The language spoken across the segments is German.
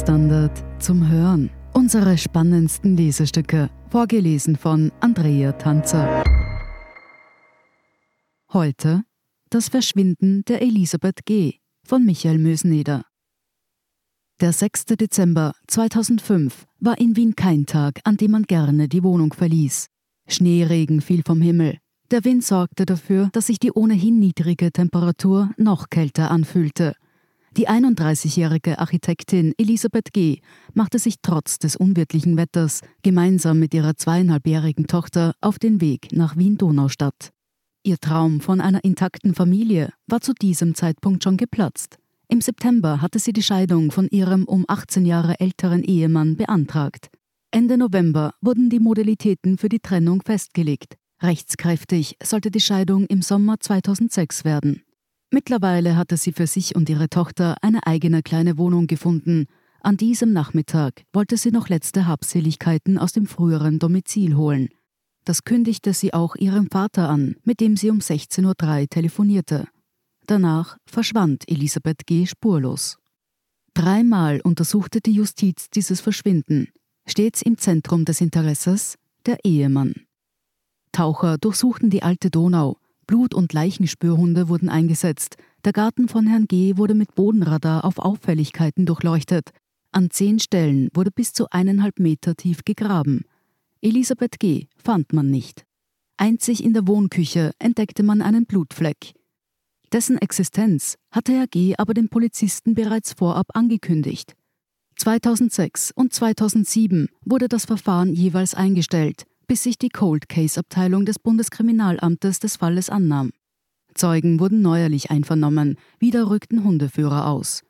Standard zum Hören. Unsere spannendsten Lesestücke, vorgelesen von Andrea Tanzer. Heute Das Verschwinden der Elisabeth G. von Michael Mösneder. Der 6. Dezember 2005 war in Wien kein Tag, an dem man gerne die Wohnung verließ. Schneeregen fiel vom Himmel. Der Wind sorgte dafür, dass sich die ohnehin niedrige Temperatur noch kälter anfühlte. Die 31-jährige Architektin Elisabeth G. machte sich trotz des unwirtlichen Wetters gemeinsam mit ihrer zweieinhalbjährigen Tochter auf den Weg nach Wien-Donaustadt. Ihr Traum von einer intakten Familie war zu diesem Zeitpunkt schon geplatzt. Im September hatte sie die Scheidung von ihrem um 18 Jahre älteren Ehemann beantragt. Ende November wurden die Modalitäten für die Trennung festgelegt. Rechtskräftig sollte die Scheidung im Sommer 2006 werden. Mittlerweile hatte sie für sich und ihre Tochter eine eigene kleine Wohnung gefunden. An diesem Nachmittag wollte sie noch letzte Habseligkeiten aus dem früheren Domizil holen. Das kündigte sie auch ihrem Vater an, mit dem sie um 16.03 Uhr telefonierte. Danach verschwand Elisabeth G. spurlos. Dreimal untersuchte die Justiz dieses Verschwinden. Stets im Zentrum des Interesses der Ehemann. Taucher durchsuchten die alte Donau. Blut- und Leichenspürhunde wurden eingesetzt. Der Garten von Herrn G. wurde mit Bodenradar auf Auffälligkeiten durchleuchtet. An zehn Stellen wurde bis zu eineinhalb Meter tief gegraben. Elisabeth G. fand man nicht. Einzig in der Wohnküche entdeckte man einen Blutfleck. Dessen Existenz hatte Herr G. aber den Polizisten bereits vorab angekündigt. 2006 und 2007 wurde das Verfahren jeweils eingestellt, bis sich die Cold Case Abteilung des Bundeskriminalamtes des Falles annahm. Zeugen wurden neuerlich einvernommen, wieder rückten Hundeführer aus.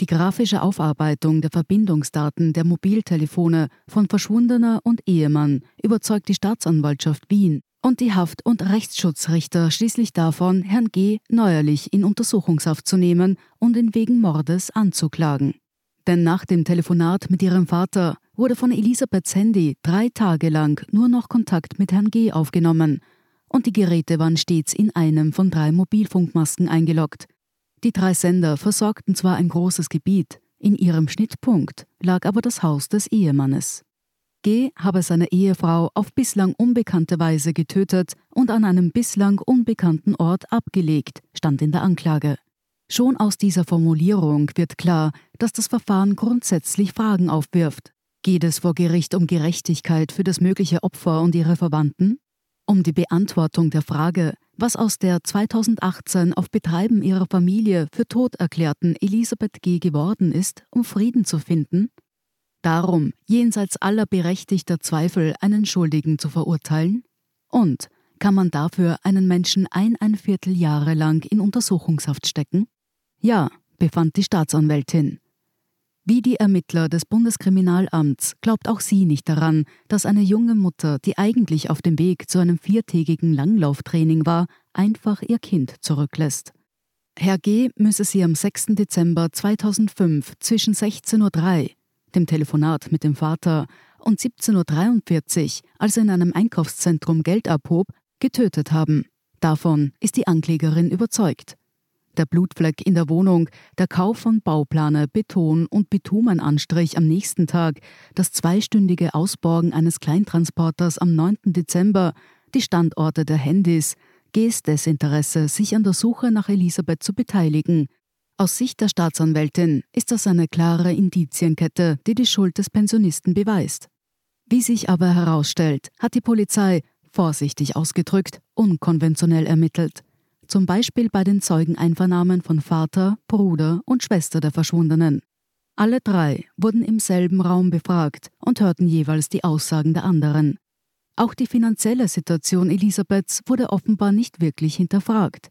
Die grafische Aufarbeitung der Verbindungsdaten der Mobiltelefone von Verschwundener und Ehemann überzeugt die Staatsanwaltschaft Wien, und die Haft- und Rechtsschutzrichter schließlich davon, Herrn G. neuerlich in Untersuchungshaft zu nehmen und ihn wegen Mordes anzuklagen. Denn nach dem Telefonat mit ihrem Vater wurde von Elisabeths Handy drei Tage lang nur noch Kontakt mit Herrn G. aufgenommen und die Geräte waren stets in einem von drei Mobilfunkmasten eingeloggt. Die drei Sender versorgten zwar ein großes Gebiet, in ihrem Schnittpunkt lag aber das Haus des Ehemannes. G. habe seine Ehefrau auf bislang unbekannte Weise getötet und an einem bislang unbekannten Ort abgelegt, stand in der Anklage. Schon aus dieser Formulierung wird klar, dass das Verfahren grundsätzlich Fragen aufwirft. Geht es vor Gericht um Gerechtigkeit für das mögliche Opfer und ihre Verwandten? Um die Beantwortung der Frage, was aus der 2018 auf Betreiben ihrer Familie für tot erklärten Elisabeth G. geworden ist, um Frieden zu finden? Darum, jenseits aller berechtigter Zweifel einen Schuldigen zu verurteilen? Und kann man dafür einen Menschen eineinviertel Jahre lang in Untersuchungshaft stecken? Ja, befand die Staatsanwältin. Wie die Ermittler des Bundeskriminalamts glaubt auch sie nicht daran, dass eine junge Mutter, die eigentlich auf dem Weg zu einem viertägigen Langlauftraining war, einfach ihr Kind zurücklässt. Herr G. müsse sie am 6. Dezember 2005 zwischen 16.03 Uhr dem Telefonat mit dem Vater, und 17.43 Uhr, als er in einem Einkaufszentrum Geld abhob, getötet haben. Davon ist die Anklägerin überzeugt. Der Blutfleck in der Wohnung, der Kauf von Bauplaner, Beton und Bitumenanstrich am nächsten Tag, das zweistündige Ausborgen eines Kleintransporters am 9. Dezember, die Standorte der Handys, Gs Desinteresse, sich an der Suche nach Elisabeth zu beteiligen, aus Sicht der Staatsanwältin ist das eine klare Indizienkette, die die Schuld des Pensionisten beweist. Wie sich aber herausstellt, hat die Polizei, vorsichtig ausgedrückt, unkonventionell ermittelt. Zum Beispiel bei den Zeugeneinvernahmen von Vater, Bruder und Schwester der Verschwundenen. Alle drei wurden im selben Raum befragt und hörten jeweils die Aussagen der anderen. Auch die finanzielle Situation Elisabeths wurde offenbar nicht wirklich hinterfragt.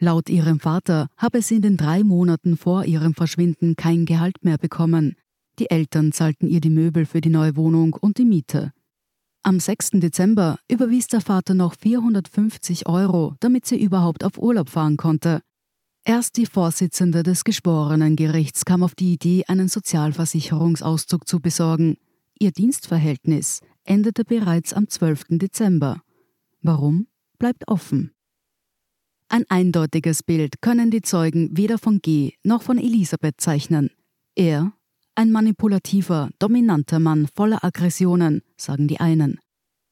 Laut ihrem Vater habe sie in den drei Monaten vor ihrem Verschwinden kein Gehalt mehr bekommen. Die Eltern zahlten ihr die Möbel für die neue Wohnung und die Miete. Am 6. Dezember überwies der Vater noch 450 Euro, damit sie überhaupt auf Urlaub fahren konnte. Erst die Vorsitzende des Geschworenengerichts kam auf die Idee, einen Sozialversicherungsauszug zu besorgen. Ihr Dienstverhältnis endete bereits am 12. Dezember. Warum? Bleibt offen. Ein eindeutiges Bild können die Zeugen weder von G noch von Elisabeth zeichnen. Er Ein manipulativer, dominanter Mann voller Aggressionen, sagen die einen.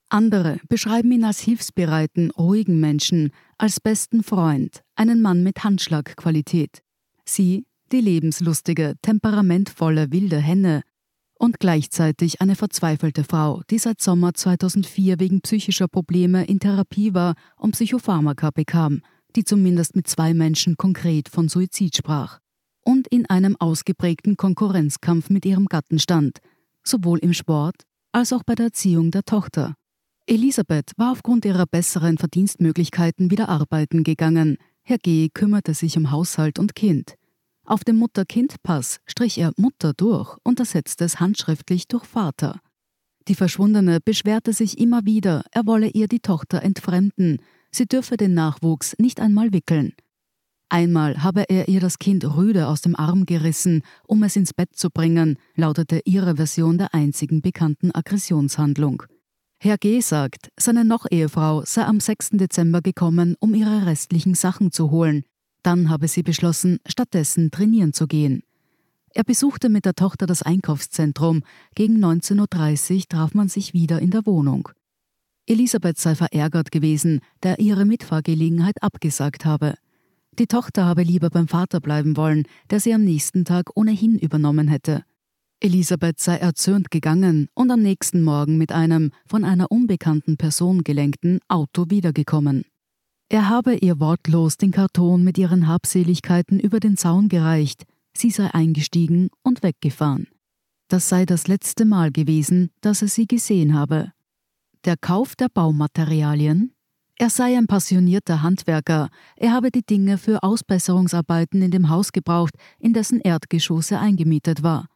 Andere beschreiben ihn als hilfsbereiten, ruhigen Menschen, als besten Freund, einen Mann mit Handschlagqualität. Sie, die lebenslustige, temperamentvolle wilde Henne, und gleichzeitig eine verzweifelte Frau, die seit Sommer 2004 wegen psychischer Probleme in Therapie war und Psychopharmaka bekam, die zumindest mit zwei Menschen konkret von Suizid sprach und in einem ausgeprägten Konkurrenzkampf mit ihrem Gatten stand, sowohl im Sport als auch bei der Erziehung der Tochter. Elisabeth war aufgrund ihrer besseren Verdienstmöglichkeiten wieder arbeiten gegangen. Herr G. kümmerte sich um Haushalt und Kind. Auf dem Mutter-Kind-Pass strich er Mutter durch und ersetzte es handschriftlich durch Vater. Die Verschwundene beschwerte sich immer wieder, er wolle ihr die Tochter entfremden, sie dürfe den Nachwuchs nicht einmal wickeln. Einmal habe er ihr das Kind rüde aus dem Arm gerissen, um es ins Bett zu bringen, lautete ihre Version der einzigen bekannten Aggressionshandlung. Herr G. sagt, seine Noch-Ehefrau sei am 6. Dezember gekommen, um ihre restlichen Sachen zu holen, dann habe sie beschlossen, stattdessen trainieren zu gehen. Er besuchte mit der Tochter das Einkaufszentrum. Gegen 19.30 Uhr traf man sich wieder in der Wohnung. Elisabeth sei verärgert gewesen, da ihre Mitfahrgelegenheit abgesagt habe. Die Tochter habe lieber beim Vater bleiben wollen, der sie am nächsten Tag ohnehin übernommen hätte. Elisabeth sei erzürnt gegangen und am nächsten Morgen mit einem von einer unbekannten Person gelenkten Auto wiedergekommen. Er habe ihr wortlos den Karton mit ihren Habseligkeiten über den Zaun gereicht, sie sei eingestiegen und weggefahren. Das sei das letzte Mal gewesen, dass er sie gesehen habe. Der Kauf der Baumaterialien? Er sei ein passionierter Handwerker, er habe die Dinge für Ausbesserungsarbeiten in dem Haus gebraucht, in dessen Erdgeschosse eingemietet war.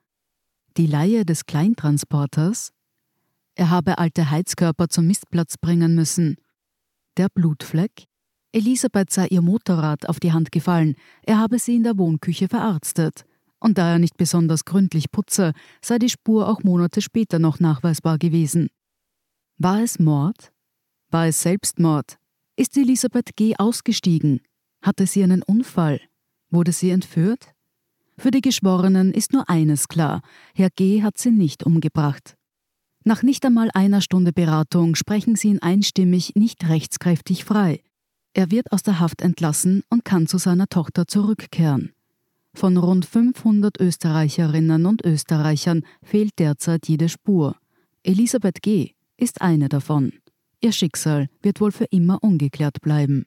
Die Leihe des Kleintransporters? Er habe alte Heizkörper zum Mistplatz bringen müssen. Der Blutfleck? Elisabeth sei ihr Motorrad auf die Hand gefallen, er habe sie in der Wohnküche verarztet. Und da er nicht besonders gründlich putze, sei die Spur auch Monate später noch nachweisbar gewesen. War es Mord? War es Selbstmord? Ist Elisabeth G. ausgestiegen? Hatte sie einen Unfall? Wurde sie entführt? Für die Geschworenen ist nur eines klar: Herr G. hat sie nicht umgebracht. Nach nicht einmal einer Stunde Beratung sprechen sie ihn einstimmig nicht rechtskräftig frei. Er wird aus der Haft entlassen und kann zu seiner Tochter zurückkehren. Von rund 500 Österreicherinnen und Österreichern fehlt derzeit jede Spur. Elisabeth G. ist eine davon. Ihr Schicksal wird wohl für immer ungeklärt bleiben.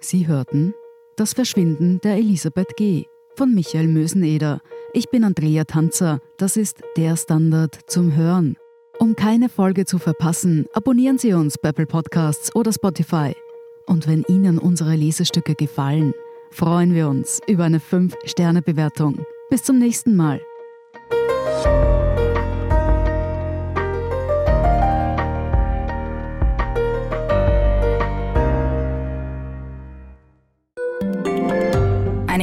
Sie hörten Das Verschwinden der Elisabeth G. von Michael Möseneder. Ich bin Andrea Tanzer. Das ist der Standard zum Hören. Um keine Folge zu verpassen, abonnieren Sie uns bei Apple Podcasts oder Spotify. Und wenn Ihnen unsere Lesestücke gefallen, freuen wir uns über eine 5-Sterne-Bewertung. Bis zum nächsten Mal.